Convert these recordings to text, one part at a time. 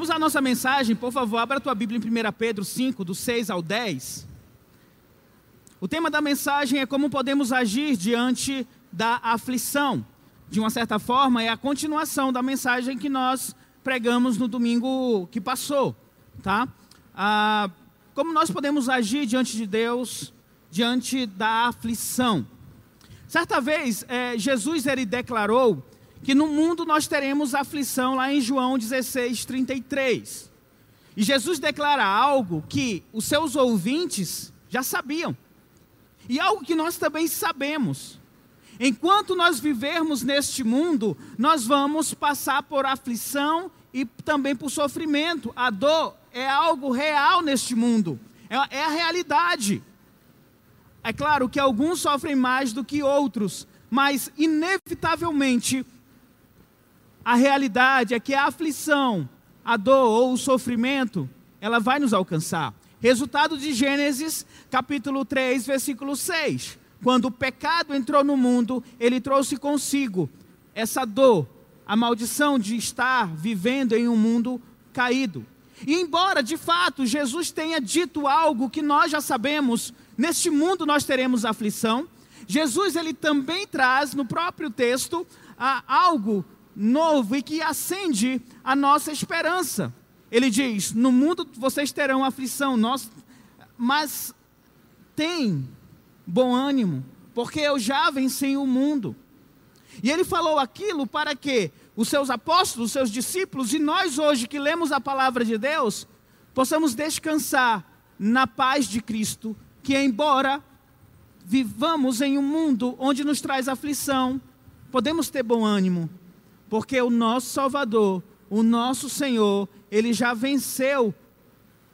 Vamos à nossa mensagem, por favor, abra a tua Bíblia em 1 Pedro 5, do 6 ao 10. O tema da mensagem é como podemos agir diante da aflição. De uma certa forma, é a continuação da mensagem que nós pregamos no domingo que passou, tá? Ah, como nós podemos agir diante de Deus, diante da aflição? Certa vez, é, Jesus ele declarou que no mundo nós teremos aflição, lá em João 16, 33. E Jesus declara algo que os seus ouvintes já sabiam, e algo que nós também sabemos. Enquanto nós vivermos neste mundo, nós vamos passar por aflição e também por sofrimento. A dor é algo real neste mundo, é, é a realidade. É claro que alguns sofrem mais do que outros, mas inevitavelmente a realidade é que a aflição, a dor ou o sofrimento, ela vai nos alcançar. Resultado de Gênesis, capítulo 3, versículo 6. Quando o pecado entrou no mundo, ele trouxe consigo essa dor, a maldição de estar vivendo em um mundo caído. E embora de fato Jesus tenha dito algo que nós já sabemos, neste mundo nós teremos aflição, Jesus ele também traz no próprio texto ah, algo novo e que acende a nossa esperança. Ele diz: No mundo vocês terão aflição, nós, mas tem bom ânimo, porque eu já venci o mundo. E ele falou aquilo para que os seus apóstolos, os seus discípulos e nós hoje que lemos a palavra de Deus, possamos descansar na paz de Cristo, que embora vivamos em um mundo onde nos traz aflição, podemos ter bom ânimo, porque o nosso Salvador, o nosso Senhor, ele já venceu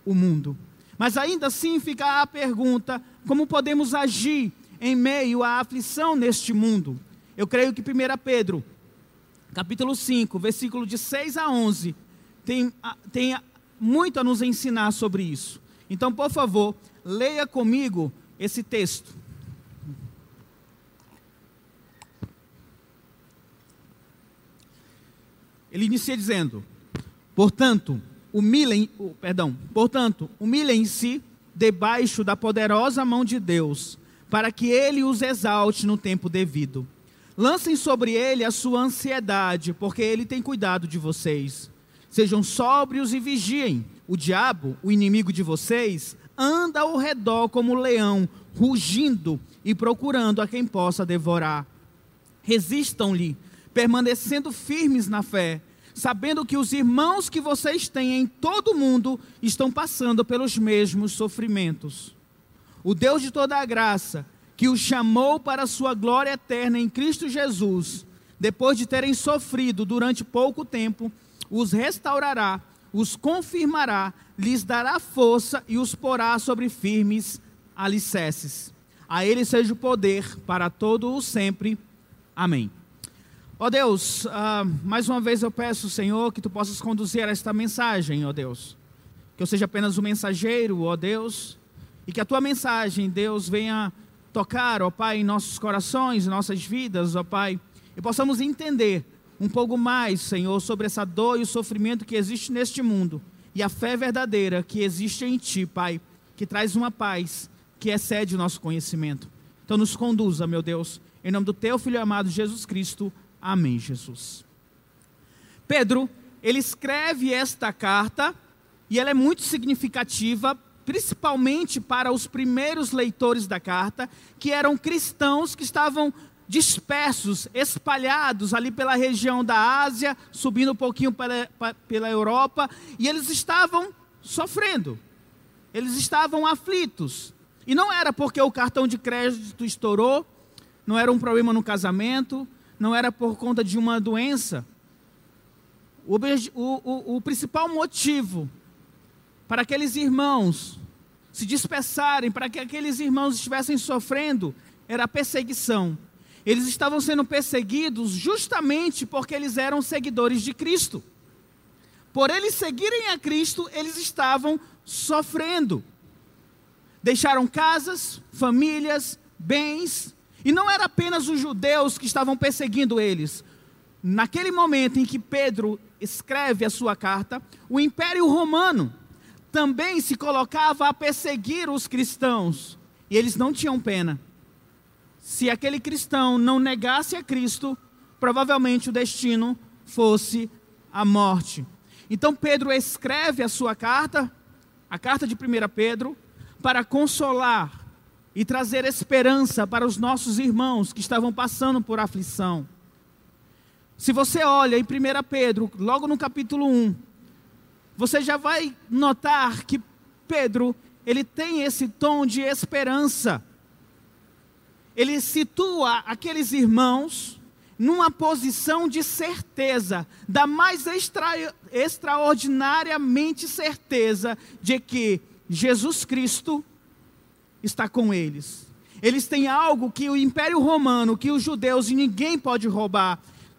o mundo. Mas ainda assim fica a pergunta: como podemos agir em meio à aflição neste mundo? Eu creio que 1 Pedro, capítulo 5, versículo de 6 a 11, tem, tem muito a nos ensinar sobre isso. Então, por favor, leia comigo esse texto. Ele inicia dizendo: Portanto, humilhem, perdão, portanto, humilhem-se debaixo da poderosa mão de Deus, para que ele os exalte no tempo devido. Lancem sobre ele a sua ansiedade, porque ele tem cuidado de vocês. Sejam sóbrios e vigiem. O diabo, o inimigo de vocês, anda ao redor como leão, rugindo e procurando a quem possa devorar. Resistam-lhe, permanecendo firmes na fé, sabendo que os irmãos que vocês têm em todo o mundo estão passando pelos mesmos sofrimentos. O Deus de toda a graça, que os chamou para a sua glória eterna em Cristo Jesus, depois de terem sofrido durante pouco tempo, os restaurará, os confirmará, lhes dará força e os porá sobre firmes alicerces. A Ele seja o poder para todo o sempre. Amém. Ó oh Deus, uh, mais uma vez eu peço, Senhor, que tu possas conduzir esta mensagem, ó oh Deus. Que eu seja apenas o um mensageiro, ó oh Deus, e que a tua mensagem, Deus, venha tocar, ó Pai, em nossos corações, em nossas vidas, ó Pai, e possamos entender um pouco mais, Senhor, sobre essa dor e o sofrimento que existe neste mundo e a fé verdadeira que existe em Ti, Pai, que traz uma paz que excede o nosso conhecimento. Então, nos conduza, meu Deus, em nome do Teu Filho amado Jesus Cristo. Amém, Jesus. Pedro, ele escreve esta carta e ela é muito significativa, principalmente para os primeiros leitores da carta, que eram cristãos que estavam dispersos, espalhados ali pela região da Ásia, subindo um pouquinho pela, pela Europa, e eles estavam sofrendo, eles estavam aflitos. E não era porque o cartão de crédito estourou, não era um problema no casamento, não era por conta de uma doença. O, o, o, principal motivo para aqueles irmãos se dispersarem, para que aqueles irmãos estivessem sofrendo, era a perseguição. Eles estavam sendo perseguidos justamente porque eles eram seguidores de Cristo. Por eles seguirem a Cristo, eles estavam sofrendo. Deixaram casas, famílias, bens, e não era apenas os judeus que estavam perseguindo eles. Naquele momento em que Pedro escreve a sua carta, o Império Romano também se colocava a perseguir os cristãos, e eles não tinham pena. Se aquele cristão não negasse a Cristo, provavelmente o destino fosse a morte. Então Pedro escreve a sua carta, a carta de 1 Pedro, para consolar e trazer esperança para os nossos irmãos que estavam passando por aflição. Se você olha em 1 Pedro, logo no capítulo 1, você já vai notar que Pedro, ele tem esse tom de esperança. Ele situa aqueles irmãos numa posição de certeza, da mais extra, extraordinariamente certeza de que Jesus Cristo está com eles. Eles têm algo que o Império Romano, que os judeus e ninguém pode roubar.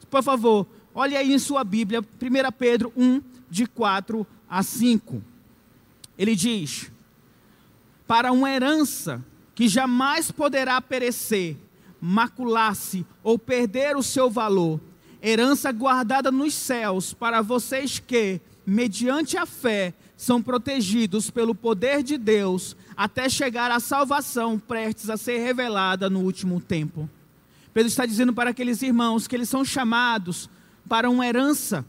Por favor, olhe aí em sua Bíblia, 1 Pedro 1, de 4 a 5. Ele diz: Para uma herança que jamais poderá perecer, macular-se ou perder o seu valor, herança guardada nos céus para vocês que, mediante a fé, são protegidos pelo poder de Deus até chegar à salvação prestes a ser revelada no último tempo. Pedro está dizendo para aqueles irmãos que eles são chamados para uma herança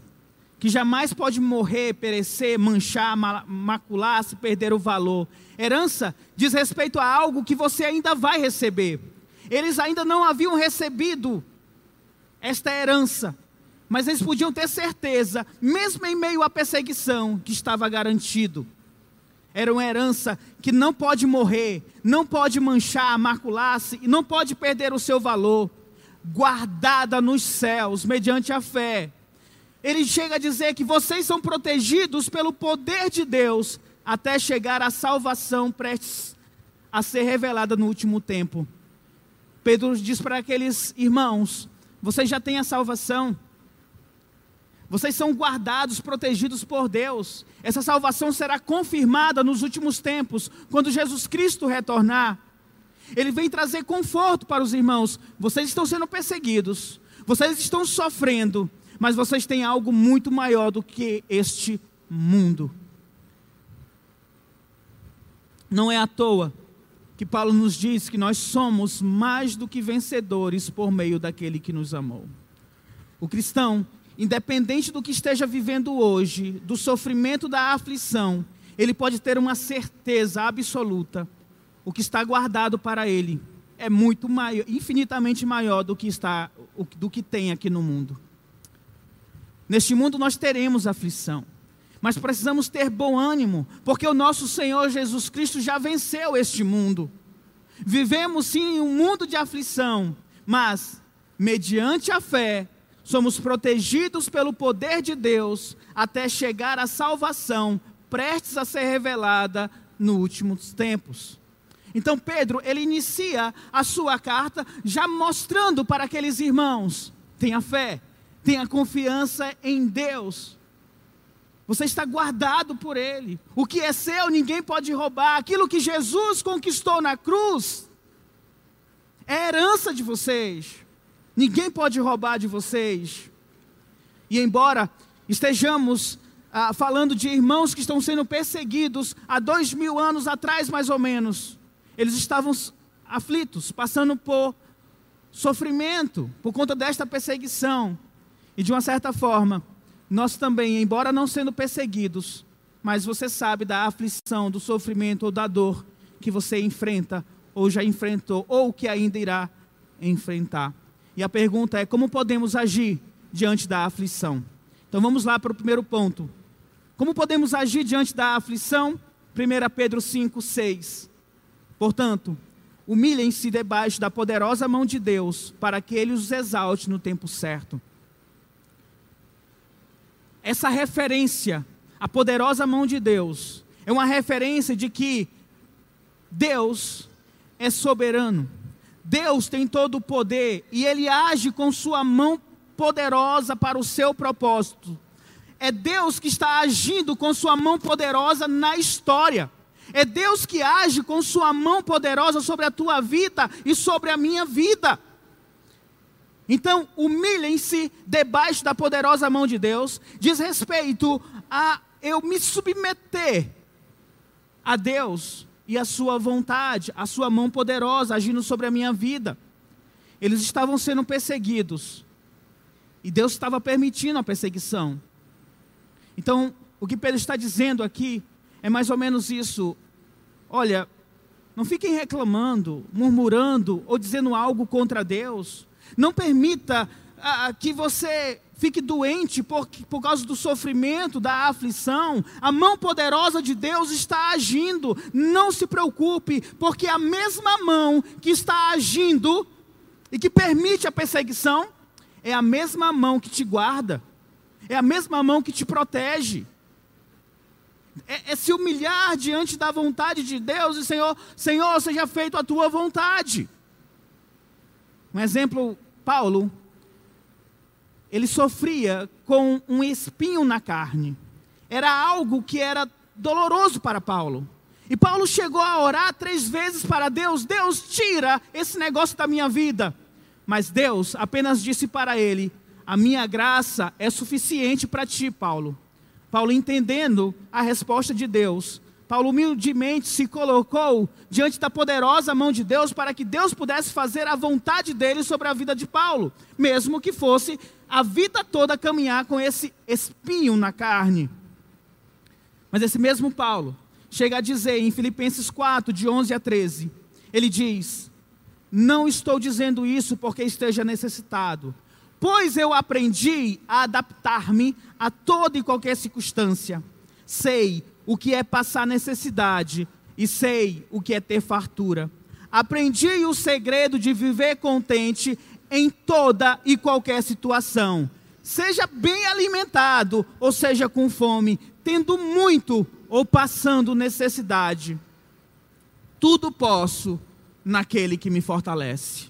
que jamais pode morrer, perecer, manchar, macular, se perder o valor. Herança diz respeito a algo que você ainda vai receber. Eles ainda não haviam recebido esta herança, mas eles podiam ter certeza, mesmo em meio à perseguição, que estava garantido. Era uma herança que não pode morrer, não pode manchar, macular-se, e não pode perder o seu valor, guardada nos céus, mediante a fé. Ele chega a dizer que vocês são protegidos pelo poder de Deus até chegar à salvação prestes a ser revelada no último tempo. Pedro diz para aqueles irmãos: vocês já têm a salvação. Vocês são guardados, protegidos por Deus. Essa salvação será confirmada nos últimos tempos, quando Jesus Cristo retornar. Ele vem trazer conforto para os irmãos. Vocês estão sendo perseguidos, vocês estão sofrendo, mas vocês têm algo muito maior do que este mundo. Não é à toa que Paulo nos diz que nós somos mais do que vencedores por meio daquele que nos amou. O cristão independente do que esteja vivendo hoje, do sofrimento, da aflição, ele pode ter uma certeza absoluta: o que está guardado para ele é muito maior, infinitamente maior do que está, do que tem aqui no mundo. Neste mundo nós teremos aflição, mas precisamos ter bom ânimo, porque o nosso Senhor Jesus Cristo já venceu este mundo. Vivemos sim um mundo de aflição, mas mediante a fé somos protegidos pelo poder de Deus até chegar à salvação prestes a ser revelada nos últimos tempos. Então Pedro, ele inicia a sua carta já mostrando para aqueles irmãos: tenha fé, tenha confiança em Deus. Você está guardado por Ele. O que é seu, ninguém pode roubar. Aquilo que Jesus conquistou na cruz é herança de vocês. Ninguém pode roubar de vocês. E embora estejamos ah, falando de irmãos que estão sendo perseguidos há dois mil anos atrás, mais ou menos, eles estavam aflitos, passando por sofrimento por conta desta perseguição. E de uma certa forma, nós também, embora não sendo perseguidos, mas você sabe da aflição, do sofrimento ou da dor que você enfrenta, ou já enfrentou, ou que ainda irá enfrentar. E a pergunta é: como podemos agir diante da aflição? Então vamos lá para o primeiro ponto. Como podemos agir diante da aflição? 1 Pedro 5, 6. Portanto, humilhem-se debaixo da poderosa mão de Deus, para que Ele os exalte no tempo certo. Essa referência à poderosa mão de Deus é uma referência de que Deus é soberano. Deus tem todo o poder e ele age com sua mão poderosa para o seu propósito. É Deus que está agindo com sua mão poderosa na história. É Deus que age com sua mão poderosa sobre a tua vida e sobre a minha vida. Então, humilhem-se debaixo da poderosa mão de Deus, diz respeito a eu me submeter a Deus e a sua vontade, a sua mão poderosa agindo sobre a minha vida. Eles estavam sendo perseguidos. E Deus estava permitindo a perseguição. Então, o que Pedro está dizendo aqui é mais ou menos isso. Olha, não fiquem reclamando, murmurando ou dizendo algo contra Deus. Não permita ah, que você fique doente por, por causa do sofrimento, da aflição. A mão poderosa de Deus está agindo. Não se preocupe, porque a mesma mão que está agindo e que permite a perseguição é a mesma mão que te guarda, é a mesma mão que te protege. É, é, se humilhar diante da vontade de Deus e Senhor, Senhor, seja feito a tua vontade. Um exemplo, Paulo, ele sofria com um espinho na carne. Era algo que era doloroso para Paulo. E Paulo chegou a orar três vezes para Deus: Deus, tira esse negócio da minha vida. Mas Deus apenas disse para ele: A minha graça é suficiente para ti, Paulo. Paulo, entendendo a resposta de Deus, Paulo humildemente se colocou diante da poderosa mão de Deus para que Deus pudesse fazer a vontade dele sobre a vida de Paulo, mesmo que fosse a vida toda caminhar com esse espinho na carne. Mas esse mesmo Paulo chega a dizer em Filipenses 4, de 11 a 13, ele diz: Não estou dizendo isso porque esteja necessitado, pois eu aprendi a adaptar-me a toda e qualquer circunstância. Sei o que é passar necessidade e sei o que é ter fartura. Aprendi o segredo de viver contente em toda e qualquer situação. Seja bem alimentado, ou seja com fome, tendo muito ou passando necessidade. Tudo posso naquele que me fortalece.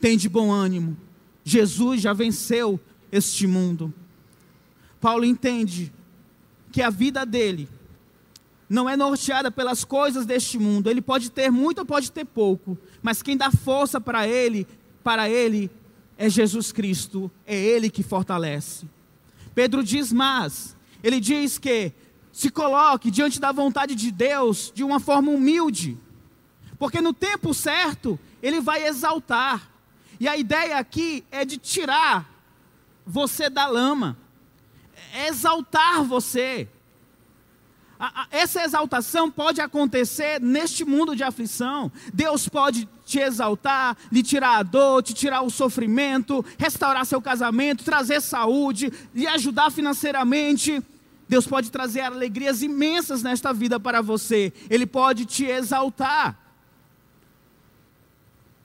Tem de bom ânimo. Jesus já venceu este mundo. Paulo entende que a vida dele não é norteada pelas coisas deste mundo. Ele pode ter muito ou pode ter pouco, mas quem dá força para ele, para ele é Jesus Cristo, é ele que fortalece. Pedro diz mais, ele diz que se coloque diante da vontade de Deus de uma forma humilde, porque no tempo certo ele vai exaltar. E a ideia aqui é de tirar você da lama exaltar você. Essa exaltação pode acontecer neste mundo de aflição. Deus pode te exaltar, lhe tirar a dor, te tirar o sofrimento, restaurar seu casamento, trazer saúde, lhe ajudar financeiramente. Deus pode trazer alegrias imensas nesta vida para você. Ele pode te exaltar.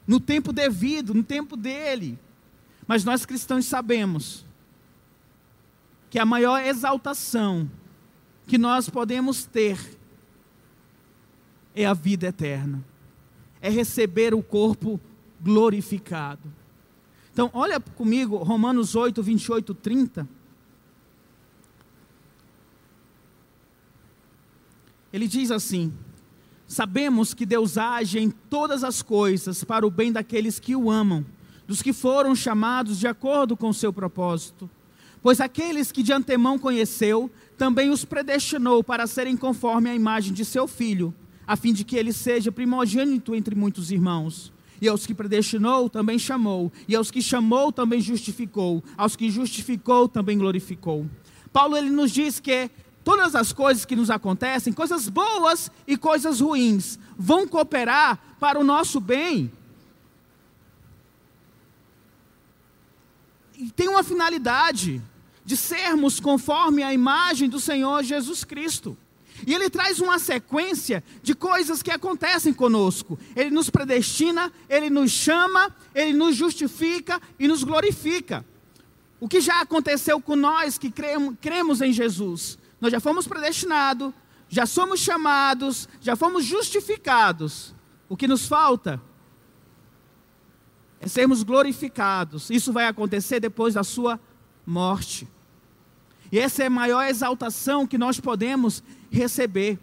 No tempo devido, no tempo dele. Mas nós cristãos sabemos que a maior exaltação que nós podemos ter é a vida eterna, é receber o corpo glorificado. Então, olha comigo, Romanos 8, 28, 30. Ele diz assim: Sabemos que Deus age em todas as coisas para o bem daqueles que o amam, dos que foram chamados de acordo com o seu propósito. Pois aqueles que de antemão conheceu, também os predestinou para serem conforme a imagem de seu filho, a fim de que ele seja primogênito entre muitos irmãos. E aos que predestinou, também chamou. E aos que chamou, também justificou. Aos que justificou, também glorificou. Paulo ele nos diz que todas as coisas que nos acontecem, coisas boas e coisas ruins, vão cooperar para o nosso bem. E tem uma finalidade de sermos conforme a imagem do Senhor Jesus Cristo. E ele traz uma sequência de coisas que acontecem conosco. Ele nos predestina, ele nos chama, ele nos justifica e nos glorifica. O que já aconteceu com nós que cremos, em Jesus? Nós já fomos predestinados, já somos chamados, já fomos justificados. O que nos falta é sermos glorificados. Isso vai acontecer depois da sua morte. E essa é a maior exaltação que nós podemos receber.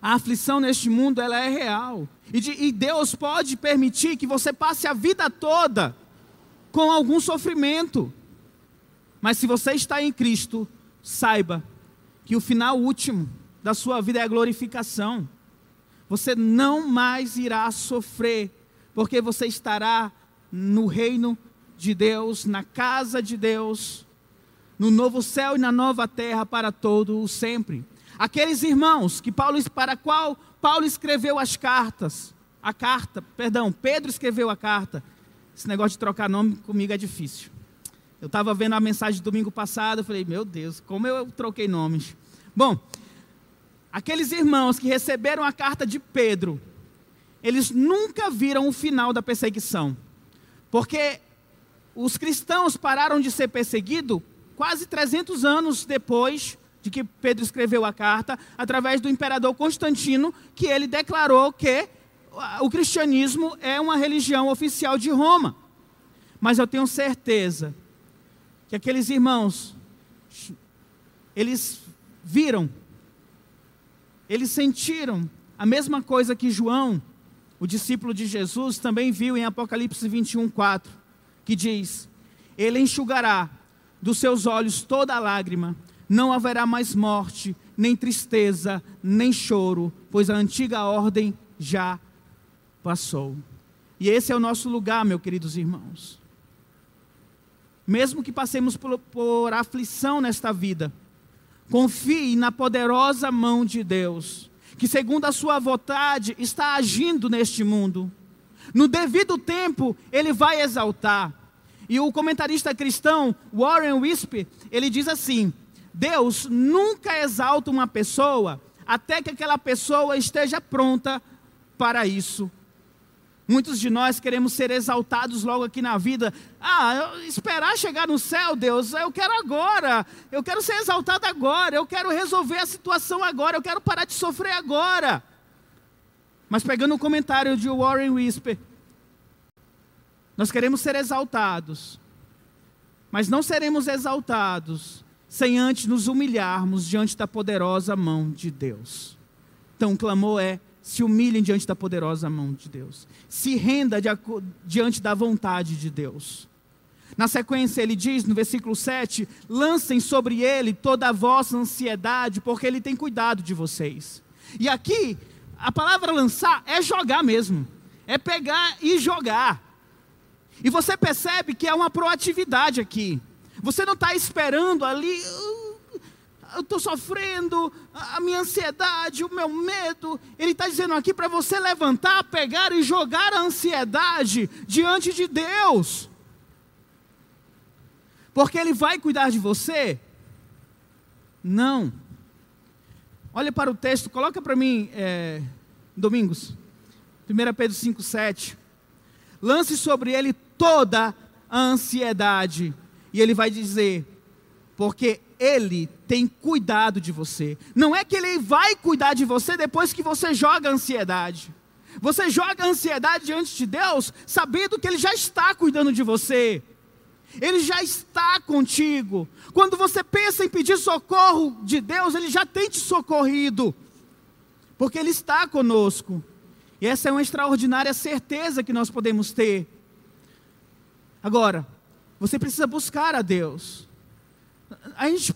A aflição neste mundo ela é real. E, de, e Deus pode permitir que você passe a vida toda com algum sofrimento. Mas se você está em Cristo, saiba que o final último da sua vida é a glorificação. Você não mais irá sofrer, porque você estará no reino de Deus, na casa de Deus, no novo céu e na nova terra para todo o sempre. Aqueles irmãos que Paulo para qual Paulo escreveu as cartas, a carta, perdão, Pedro escreveu a carta. Esse negócio de trocar nome comigo é difícil. Eu estava vendo a mensagem do domingo passado, eu falei, meu Deus, como eu troquei nomes. Bom, aqueles irmãos que receberam a carta de Pedro, eles nunca viram o final da perseguição. Porque os cristãos pararam de ser perseguidos quase 300 anos depois de que Pedro escreveu a carta, através do imperador Constantino, que ele declarou que o cristianismo é uma religião oficial de Roma. Mas eu tenho certeza que aqueles irmãos, eles viram, eles sentiram a mesma coisa que João, o discípulo de Jesus, também viu em Apocalipse 21, 4, que diz: Ele enxugará dos seus olhos toda lágrima, não haverá mais morte, nem tristeza, nem choro, pois a antiga ordem já passou. E esse é o nosso lugar, meus queridos irmãos. Mesmo que passemos por, por aflição nesta vida, confie na poderosa mão de Deus, que segundo a sua vontade está agindo neste mundo. No devido tempo, ele vai exaltar. E o comentarista cristão Warren Wisp, ele diz assim: Deus nunca exalta uma pessoa até que aquela pessoa esteja pronta para isso. Muitos de nós queremos ser exaltados logo aqui na vida. Ah, esperar chegar no céu, Deus, eu quero agora. Eu quero ser exaltado agora. Eu quero resolver a situação agora. Eu quero parar de sofrer agora. Mas pegando o comentário de Warren Whisper, nós queremos ser exaltados. Mas não seremos exaltados sem antes nos humilharmos diante da poderosa mão de Deus. Então o clamor é: se humilhem diante da poderosa mão de Deus. Se renda diante da vontade de Deus. Na sequência, ele diz no versículo 7: lancem sobre ele toda a vossa ansiedade, porque ele tem cuidado de vocês. E aqui, a palavra lançar é jogar mesmo, é pegar e jogar. E você percebe que é uma proatividade aqui. Você não está esperando ali, uh, eu estou sofrendo, a minha ansiedade, o meu medo. Ele está dizendo aqui para você levantar, pegar e jogar a ansiedade diante de Deus. Porque Ele vai cuidar de você? Não. Olha para o texto, coloca para mim, é, Domingos, 1 Pedro 5,7. Lance sobre ele toda a ansiedade, e ele vai dizer: porque ele tem cuidado de você. Não é que ele vai cuidar de você depois que você joga a ansiedade. Você joga a ansiedade diante de Deus, sabendo que ele já está cuidando de você. Ele já está contigo. Quando você pensa em pedir socorro de Deus, ele já tem te socorrido. Porque ele está conosco. E essa é uma extraordinária certeza que nós podemos ter. Agora, você precisa buscar a Deus. A gente,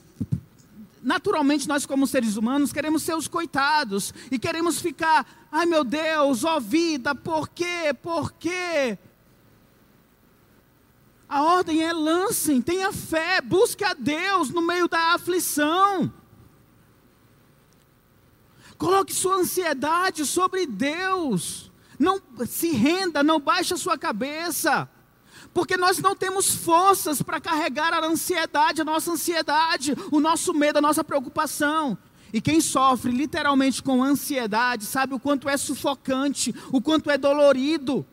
naturalmente, nós como seres humanos queremos ser os coitados e queremos ficar, ai meu Deus, ó vida, por quê? Por quê? A ordem é lancem, tenha fé, busque a Deus no meio da aflição. Coloque sua ansiedade sobre Deus. Não se renda, não baixe a sua cabeça porque nós não temos forças para carregar a ansiedade, a nossa ansiedade, o nosso medo, a nossa preocupação. E quem sofre literalmente com ansiedade sabe o quanto é sufocante, o quanto é dolorido.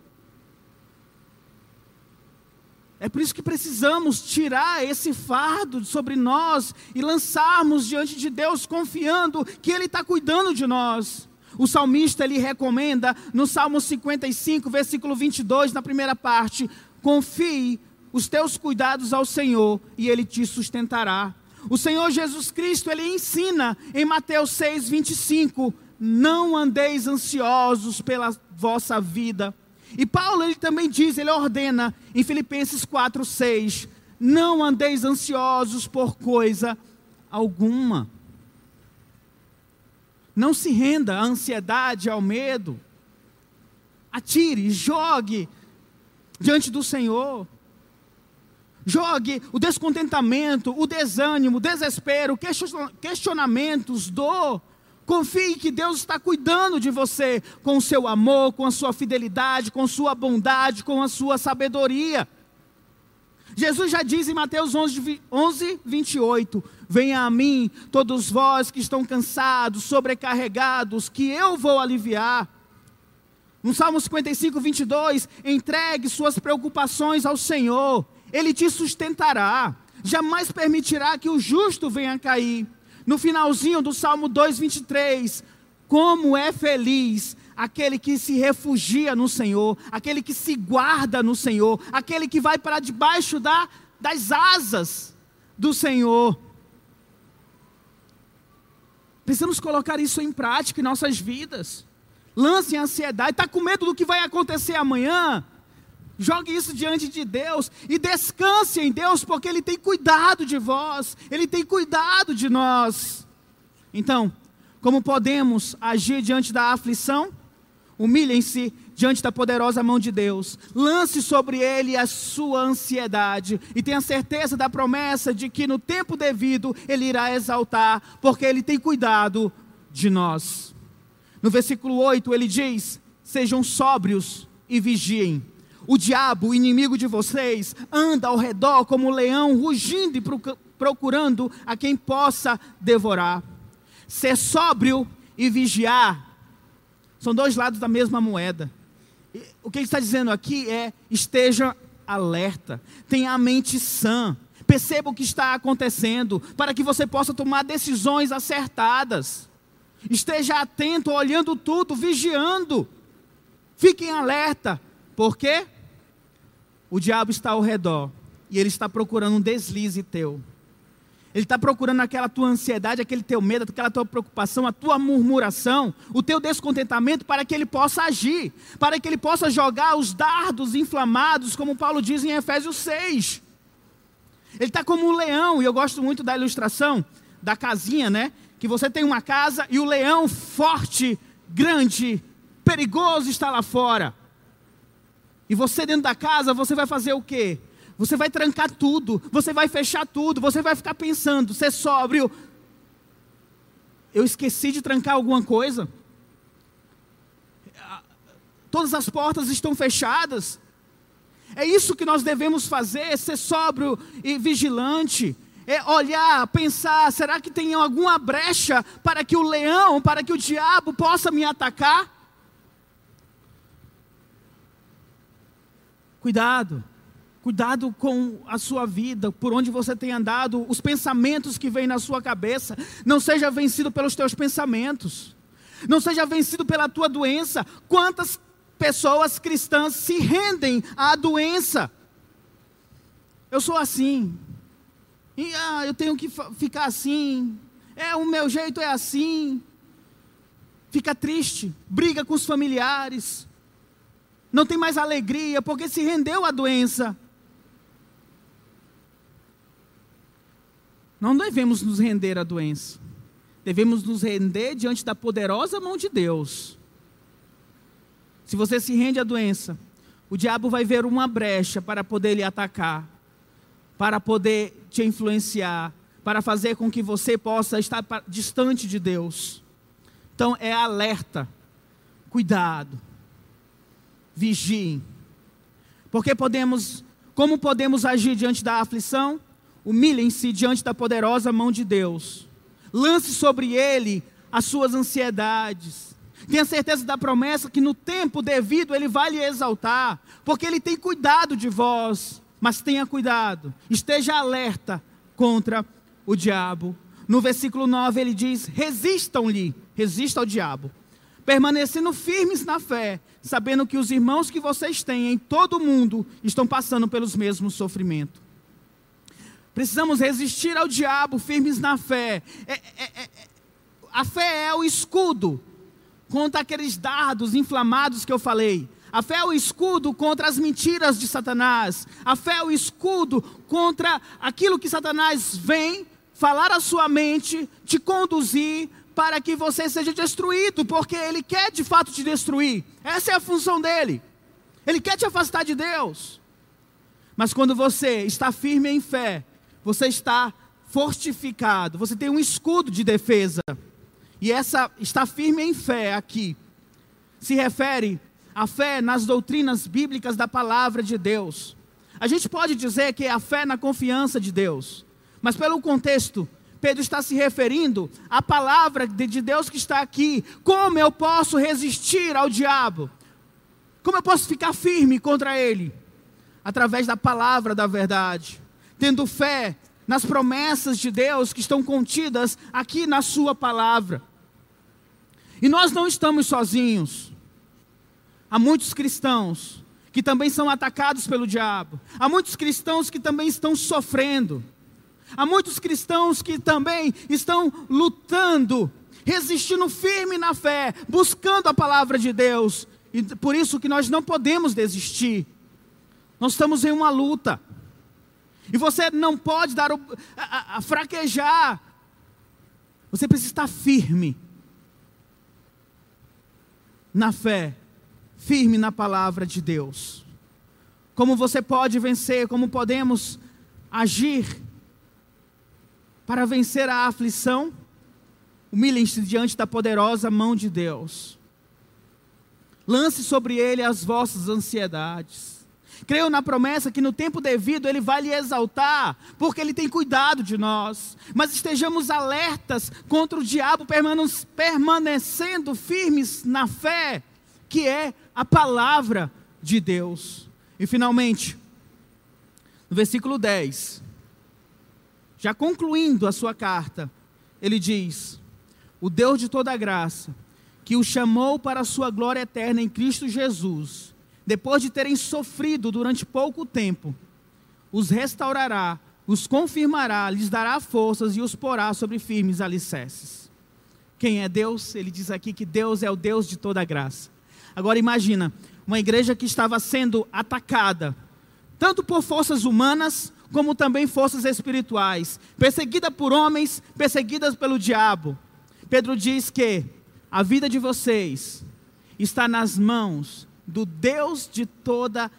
É por isso que precisamos tirar esse fardo sobre nós e lançarmos diante de Deus, confiando que Ele está cuidando de nós. O salmista ele recomenda no Salmo 55, versículo 22, na primeira parte: Confie os teus cuidados ao Senhor e Ele te sustentará. O Senhor Jesus Cristo, Ele ensina em Mateus 6, 25, não andeis ansiosos pela vossa vida. E Paulo ele também diz, ele ordena em Filipenses 4, 6, não andeis ansiosos por coisa alguma. Não se renda à ansiedade, ao medo. Atire, jogue diante do Senhor. Jogue o descontentamento, o desânimo, o desespero, questionamentos, dor. Confie que Deus está cuidando de você com o seu amor, com a sua fidelidade, com a sua bondade, com a sua sabedoria. Jesus já diz em Mateus 11, 11 28: Venha a mim, todos vós que estão cansados, sobrecarregados, que eu vou aliviar. No Salmo 55, 22, entregue suas preocupações ao Senhor, Ele te sustentará, jamais permitirá que o justo venha cair. No finalzinho do Salmo 2, 23, como é feliz aquele que se refugia no Senhor, aquele que se guarda no Senhor, aquele que vai para debaixo da, das asas do Senhor. Precisamos colocar isso em prática em nossas vidas. Lance ansiedade, está com medo do que vai acontecer amanhã? Jogue isso diante de Deus e descanse em Deus, porque Ele tem cuidado de vós, Ele tem cuidado de nós. Então, como podemos agir diante da aflição? Humilhem-se diante da poderosa mão de Deus. Lance sobre ele a sua ansiedade e tenha certeza da promessa de que no tempo devido ele irá exaltar, porque ele tem cuidado de nós. No versículo 8 ele diz: Sejam sóbrios e vigiem. O diabo, o inimigo de vocês, anda ao redor como um leão, rugindo e procurando a quem possa devorar. Ser sóbrio e vigiar são dois lados da mesma moeda. O que ele está dizendo aqui é: esteja alerta, tenha a mente sã, perceba o que está acontecendo, para que você possa tomar decisões acertadas. Esteja atento, olhando tudo, vigiando. Fiquem alerta, por quê? O diabo está ao redor e ele está procurando um deslize teu. Ele está procurando aquela tua ansiedade, aquele teu medo, aquela tua preocupação, a tua murmuração, o teu descontentamento, para que ele possa agir, para que ele possa jogar os dardos inflamados, como Paulo diz em Efésios 6. Ele está como um leão, e eu gosto muito da ilustração da casinha, né? Que você tem uma casa e o leão forte, grande, perigoso está lá fora. E você dentro da casa, você vai fazer o quê? Você vai trancar tudo, você vai fechar tudo, você vai ficar pensando, ser sóbrio. Eu esqueci de trancar alguma coisa. Todas as portas estão fechadas. É isso que nós devemos fazer, ser sóbrio e vigilante. É olhar, pensar, será que tem alguma brecha para que o leão, para que o diabo possa me atacar? Cuidado. Cuidado com a sua vida, por onde você tem andado, os pensamentos que vêm na sua cabeça. Não seja vencido pelos teus pensamentos. Não seja vencido pela tua doença. Quantas pessoas cristãs se rendem à doença? Eu sou assim. E ah, eu tenho que ficar assim. É, o meu jeito é assim. Fica triste, briga com os familiares. Não tem mais alegria porque se rendeu à doença. Não devemos nos render à doença. Devemos nos render diante da poderosa mão de Deus. Se você se rende à doença, o diabo vai ver uma brecha para poder lhe atacar, para poder te influenciar, para fazer com que você possa estar distante de Deus. Então é alerta, cuidado, vigiem. Porque podemos, como podemos agir diante da aflição? Humilhem-se diante da poderosa mão de Deus. Lance sobre ele as suas ansiedades. Tenha certeza da promessa que no tempo devido ele vai lhe exaltar, porque ele tem cuidado de vós. Mas tenha cuidado, esteja alerta contra o diabo. No versículo 9 ele diz: resistam-lhe, resista ao diabo, permanecendo firmes na fé, sabendo que os irmãos que vocês têm em todo o mundo estão passando pelos mesmos sofrimentos. Precisamos resistir ao diabo firmes na fé. É, é, é, é, a fé é o escudo contra aqueles dardos inflamados que eu falei. A fé é o escudo contra as mentiras de Satanás. A fé é o escudo contra aquilo que Satanás vem falar à sua mente, te conduzir para que você seja destruído, porque ele quer de fato te destruir. Essa é a função dele. Ele quer te afastar de Deus. Mas quando você está firme em fé, você está fortificado, você tem um escudo de defesa. E essa está firme em fé aqui se refere à fé nas doutrinas bíblicas da palavra de Deus. A gente pode dizer que é a fé na confiança de Deus, mas pelo contexto, Pedro está se referindo à palavra de Deus que está aqui. Como eu posso resistir ao diabo? Como eu posso ficar firme contra ele? Através da palavra da verdade, tendo fé nas promessas de Deus que estão contidas aqui na Sua palavra. E nós não estamos sozinhos. Há muitos cristãos que também são atacados pelo diabo. Há muitos cristãos que também estão sofrendo. Há muitos cristãos que também estão lutando, resistindo firme na fé, buscando a palavra de Deus. E por isso que nós não podemos desistir. Nós estamos em uma luta. E você não pode dar o, a, a, a fraquejar. Você precisa estar firme na fé, firme na palavra de Deus. Como você pode vencer, como podemos agir para vencer a aflição, humilhem-se diante da poderosa mão de Deus. Lance sobre ele as vossas ansiedades. Creio na promessa que no tempo devido ele vai lhe exaltar, porque ele tem cuidado de nós. Mas estejamos alertas contra o diabo, permanecendo firmes na fé, que é a palavra de Deus. E finalmente, no versículo 10, já concluindo a sua carta, ele diz: O Deus de toda graça, que o chamou para a sua glória eterna em Cristo Jesus, depois de terem sofrido durante pouco tempo, os restaurará, os confirmará, lhes dará forças e os porá sobre firmes alicerces. Quem é Deus? Ele diz aqui que Deus é o Deus de toda graça. Agora imagina, uma igreja que estava sendo atacada, tanto por forças humanas como também forças espirituais, perseguida por homens, perseguidas pelo diabo. Pedro diz que a vida de vocês está nas mãos do Deus de toda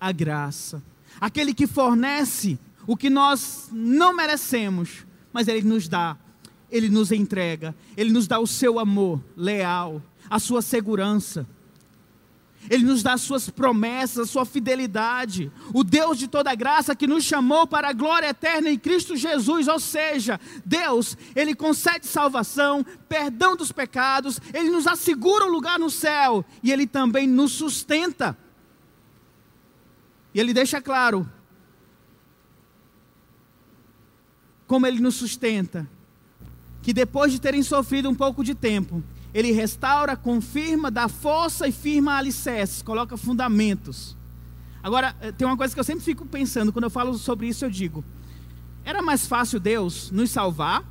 a graça, aquele que fornece o que nós não merecemos, mas Ele nos dá, Ele nos entrega, Ele nos dá o seu amor leal, a sua segurança. Ele nos dá as suas promessas, sua fidelidade. O Deus de toda graça que nos chamou para a glória eterna em Cristo Jesus. Ou seja, Deus, Ele concede salvação, perdão dos pecados, Ele nos assegura um lugar no céu e Ele também nos sustenta. E Ele deixa claro como Ele nos sustenta, que depois de terem sofrido um pouco de tempo, ele restaura, confirma, dá força e firma alicerces, coloca fundamentos. Agora, eh, tem uma coisa que eu sempre fico pensando, quando eu falo sobre isso, eu digo: era mais fácil Deus nos salvar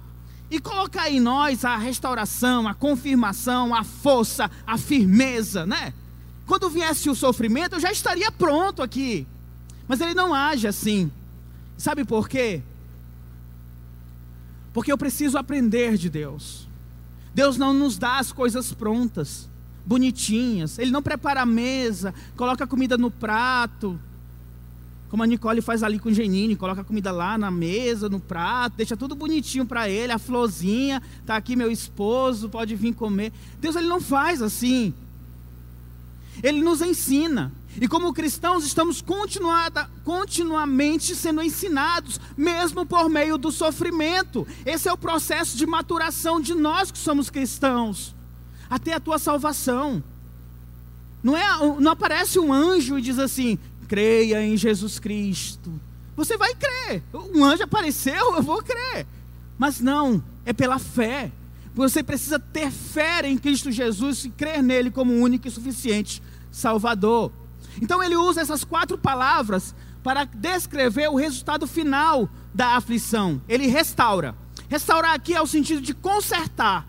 e colocar em nós a restauração, a confirmação, a força, a firmeza, né? Quando viesse o sofrimento, eu já estaria pronto aqui. Mas ele não age assim. Sabe por quê? Porque eu preciso aprender de Deus. Deus não nos dá as coisas prontas, bonitinhas. Ele não prepara a mesa, coloca a comida no prato. Como a Nicole faz ali com o Genine, coloca a comida lá na mesa, no prato, deixa tudo bonitinho para ele, a florzinha, tá aqui meu esposo, pode vir comer. Deus ele não faz assim. Ele nos ensina. E como cristãos, estamos continuamente sendo ensinados, mesmo por meio do sofrimento. Esse é o processo de maturação de nós que somos cristãos, até a tua salvação. Não, é, não aparece um anjo e diz assim: creia em Jesus Cristo. Você vai crer. Um anjo apareceu, eu vou crer. Mas não, é pela fé. Você precisa ter fé em Cristo Jesus e crer nele como único e suficiente Salvador. Então ele usa essas quatro palavras para descrever o resultado final da aflição. Ele restaura. Restaurar aqui é o sentido de consertar.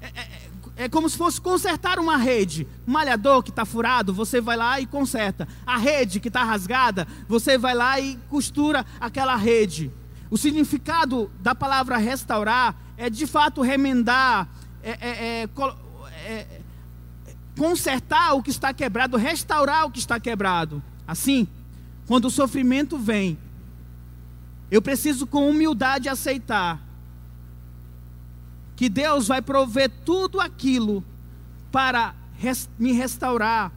É, é, é como se fosse consertar uma rede. Um malhador que está furado, você vai lá e conserta. A rede que está rasgada, você vai lá e costura aquela rede. O significado da palavra restaurar é de fato remendar, é, é, é, é consertar o que está quebrado, restaurar o que está quebrado. Assim, quando o sofrimento vem, eu preciso com humildade aceitar que Deus vai prover tudo aquilo para me restaurar.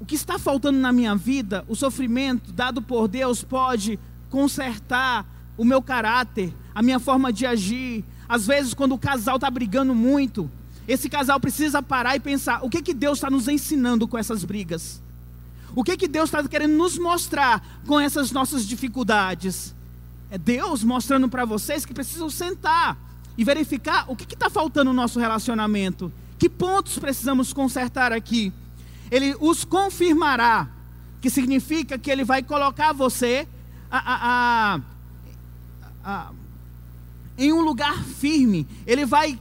O que está faltando na minha vida, o sofrimento dado por Deus pode consertar o meu caráter, a minha forma de agir. Às vezes, quando o casal está brigando muito, esse casal precisa parar e pensar: o que, que Deus está nos ensinando com essas brigas? O que, que Deus está querendo nos mostrar com essas nossas dificuldades? É Deus mostrando para vocês que precisam sentar e verificar o que está faltando no nosso relacionamento. Que pontos precisamos consertar aqui? Ele os confirmará, que significa que ele vai colocar você a, a, a, em um lugar firme. Ele vai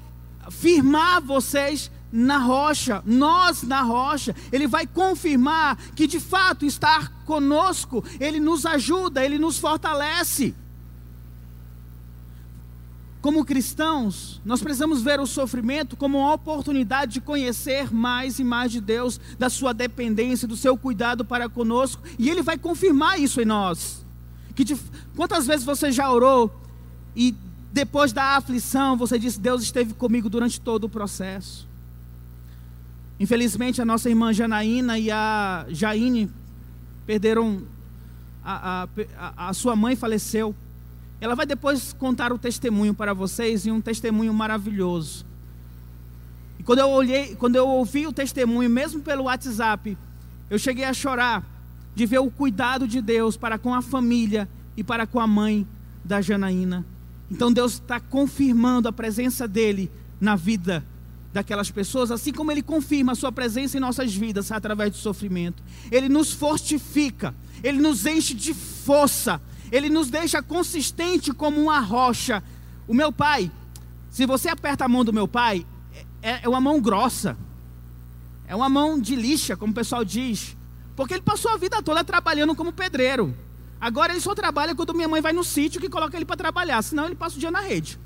firmar vocês na rocha, nós na rocha. Ele vai confirmar que de fato estar conosco, ele nos ajuda, ele nos fortalece. Como cristãos, nós precisamos ver o sofrimento como uma oportunidade de conhecer mais e mais de Deus, da sua dependência, do seu cuidado para conosco, e Ele vai confirmar isso em nós. Que de, quantas vezes você já orou e depois da aflição você disse: Deus esteve comigo durante todo o processo. Infelizmente, a nossa irmã Janaína e a Jaine perderam, a, a, a sua mãe faleceu. Ela vai depois contar o testemunho para vocês e um testemunho maravilhoso. E quando eu olhei, quando eu ouvi o testemunho, mesmo pelo WhatsApp, eu cheguei a chorar de ver o cuidado de Deus para com a família e para com a mãe da Janaína. Então Deus está confirmando a presença dele na vida daquelas pessoas, assim como ele confirma a sua presença em nossas vidas através do sofrimento. Ele nos fortifica, ele nos enche de força ele nos deixa consistente como uma rocha. O meu pai, se você aperta a mão do meu pai, é, é uma mão grossa, é uma mão de lixa, como o pessoal diz, porque ele passou a vida toda trabalhando como pedreiro. Agora ele só trabalha quando minha mãe vai no sítio que coloca ele para trabalhar, senão ele passa o dia na rede.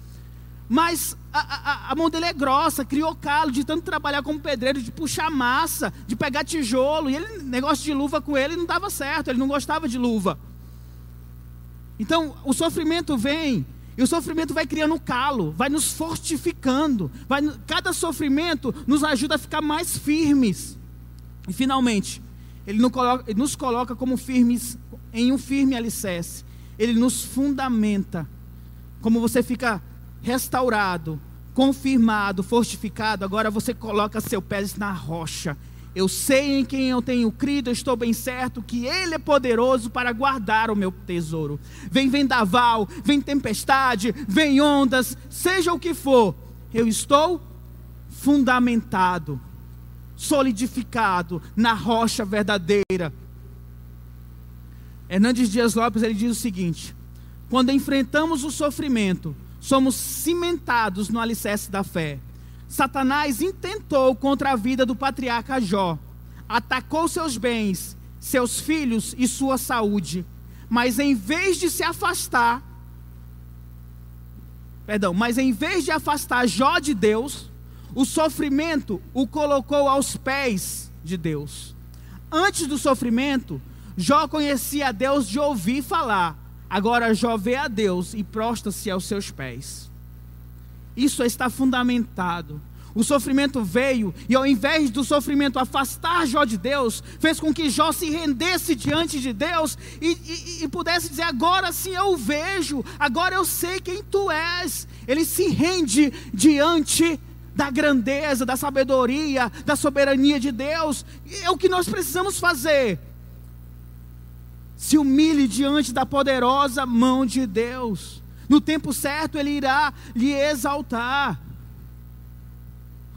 Mas a, a, a, mão dele é grossa, criou calo de tanto trabalhar como pedreiro, de puxar massa, de pegar tijolo. E ele, negócio de luva com ele não dava certo, ele não gostava de luva. Então, o sofrimento vem, e o sofrimento vai criando calo, vai nos fortificando. Vai, cada sofrimento nos ajuda a ficar mais firmes. E finalmente, ele coloca, ele nos coloca como firmes em um firme alicerce. Ele nos fundamenta. Como você fica restaurado, confirmado, fortificado, agora você coloca seu pé na rocha eu sei em quem eu tenho crido, eu estou bem certo que Ele é poderoso para guardar o meu tesouro. Vem vendaval, vem tempestade, vem ondas, seja o que for, eu estou fundamentado, solidificado na rocha verdadeira. Hernandes Dias Lopes ele diz o seguinte: quando enfrentamos o sofrimento, somos cimentados no alicerce da fé. Satanás intentou contra a vida do patriarca Jó, atacou seus bens, seus filhos e sua saúde, mas em vez de se afastar, perdão, mas em vez de afastar Jó de Deus, o sofrimento o colocou aos pés de Deus. Antes do sofrimento, Jó conhecia a Deus de ouvir falar. Agora Jó vê a Deus e prostra-se aos seus pés. Isso está fundamentado. O sofrimento veio e, ao invés do sofrimento afastar Jó de Deus, fez com que Jó se rendesse diante de Deus e, e, e, pudesse dizer: Agora sim eu vejo, agora eu sei quem tu és. Ele se rende diante da grandeza, da sabedoria, da soberania de Deus. E é o que nós precisamos fazer. Se humilhe diante da poderosa mão de Deus. No tempo certo ele irá lhe exaltar.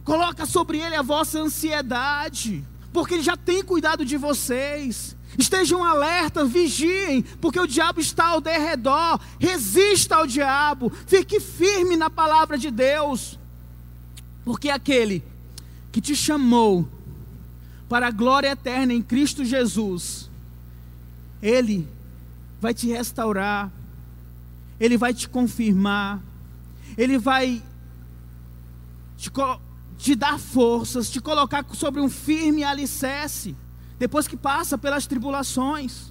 Coloca sobre ele a vossa ansiedade, porque ele já tem cuidado de vocês. Estejam alertas, vigiem, porque o diabo está ao derredor. Resista ao diabo, fique firme na palavra de Deus. Porque aquele que te chamou para a glória eterna em Cristo Jesus, Ele vai te restaurar, Ele vai te confirmar, Ele vai te, te dar forças, te colocar sobre um firme alicerce, depois que passa pelas tribulações.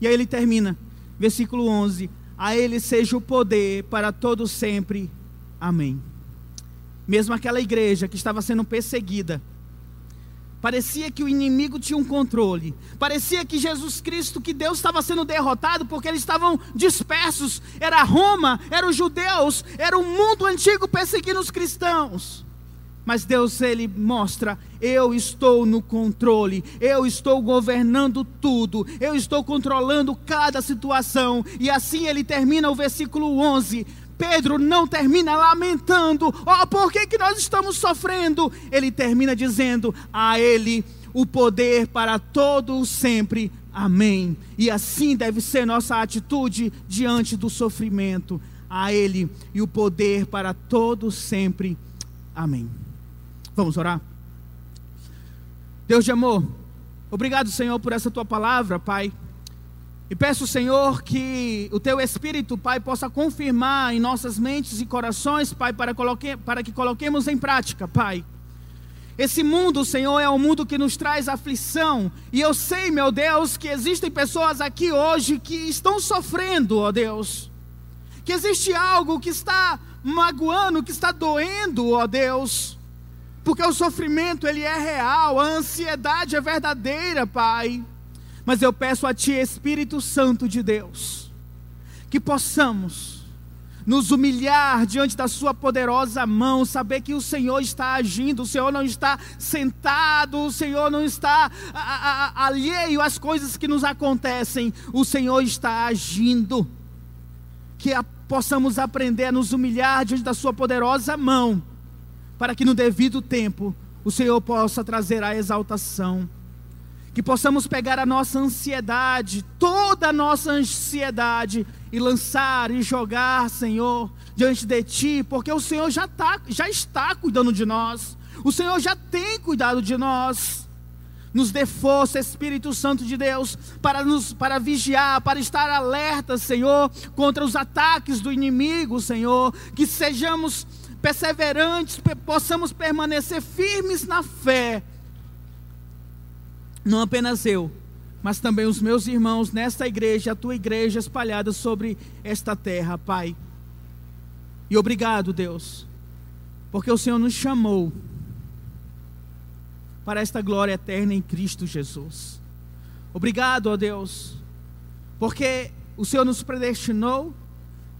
E aí ele termina, versículo 11: A Ele seja o poder para todo sempre. Amém. Mesmo aquela igreja que estava sendo perseguida, Parecia que o inimigo tinha um controle. Parecia que Jesus Cristo, que Deus estava sendo derrotado porque eles estavam dispersos. Era Roma, eram os judeus, era o mundo antigo perseguindo os cristãos. Mas Deus ele mostra: eu estou no controle, eu estou governando tudo, eu estou controlando cada situação. E assim ele termina o versículo 11: Pedro não termina lamentando, ó, oh, por que, que nós estamos sofrendo? Ele termina dizendo: a Ele o poder para todo sempre. Amém. E assim deve ser nossa atitude diante do sofrimento. A Ele e o poder para todo sempre. Amém. Vamos orar? Deus de amor, obrigado, Senhor, por essa tua palavra, Pai. E peço, Senhor, que o teu Espírito, Pai, possa confirmar em nossas mentes e corações, Pai, para, coloque, para que coloquemos em prática, Pai. Esse mundo, Senhor, é um mundo que nos traz aflição. E eu sei, meu Deus, que existem pessoas aqui hoje que estão sofrendo, ó Deus. Que existe algo que está magoando, que está doendo, ó Deus. Porque o sofrimento, ele é real, a ansiedade é verdadeira, Pai. Mas eu peço a Ti, Espírito Santo de Deus, que possamos nos humilhar diante da Sua poderosa mão, saber que o Senhor está agindo, o Senhor não está sentado, o Senhor não está a, a, alheio às coisas que nos acontecem, o Senhor está agindo. Que a, possamos aprender a nos humilhar diante da Sua poderosa mão, para que no devido tempo o Senhor possa trazer a exaltação que possamos pegar a nossa ansiedade, toda a nossa ansiedade, e lançar e jogar, Senhor, diante de Ti, porque o Senhor já, tá, já está cuidando de nós, o Senhor já tem cuidado de nós. Nos dê força, Espírito Santo de Deus, para nos para vigiar, para estar alerta, Senhor, contra os ataques do inimigo, Senhor, que sejamos perseverantes, possamos permanecer firmes na fé não apenas eu, mas também os meus irmãos nesta igreja, a tua igreja espalhada sobre esta terra, Pai. E obrigado, Deus, porque o Senhor nos chamou para esta glória eterna em Cristo Jesus. Obrigado, ó Deus, porque o Senhor nos predestinou,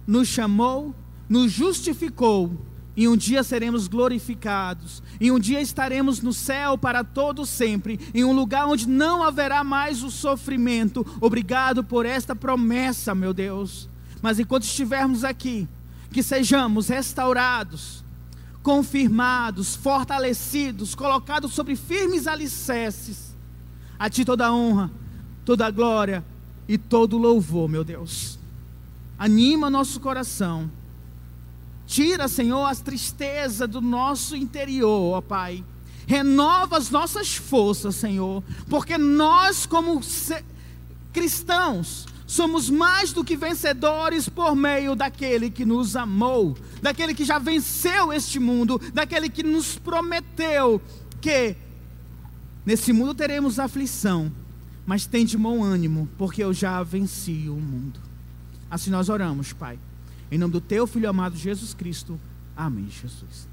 nos chamou, nos justificou e um dia seremos glorificados, e um dia estaremos no céu para todo sempre, em um lugar onde não haverá mais o sofrimento. Obrigado por esta promessa, meu Deus. Mas enquanto estivermos aqui, que sejamos restaurados, confirmados, fortalecidos, colocados sobre firmes alicerces. A ti toda a honra, toda a glória e todo o louvor, meu Deus. Anima nosso coração Tira, Senhor, as tristezas do nosso interior, ó Pai. Renova as nossas forças, Senhor, porque nós, como cristãos, somos mais do que vencedores por meio daquele que nos amou, daquele que já venceu este mundo, daquele que nos prometeu que nesse mundo teremos aflição, mas tem de bom ânimo, porque eu já venci o mundo. Assim nós oramos, Pai. Em nome do teu filho amado Jesus Cristo. Amém, Jesus.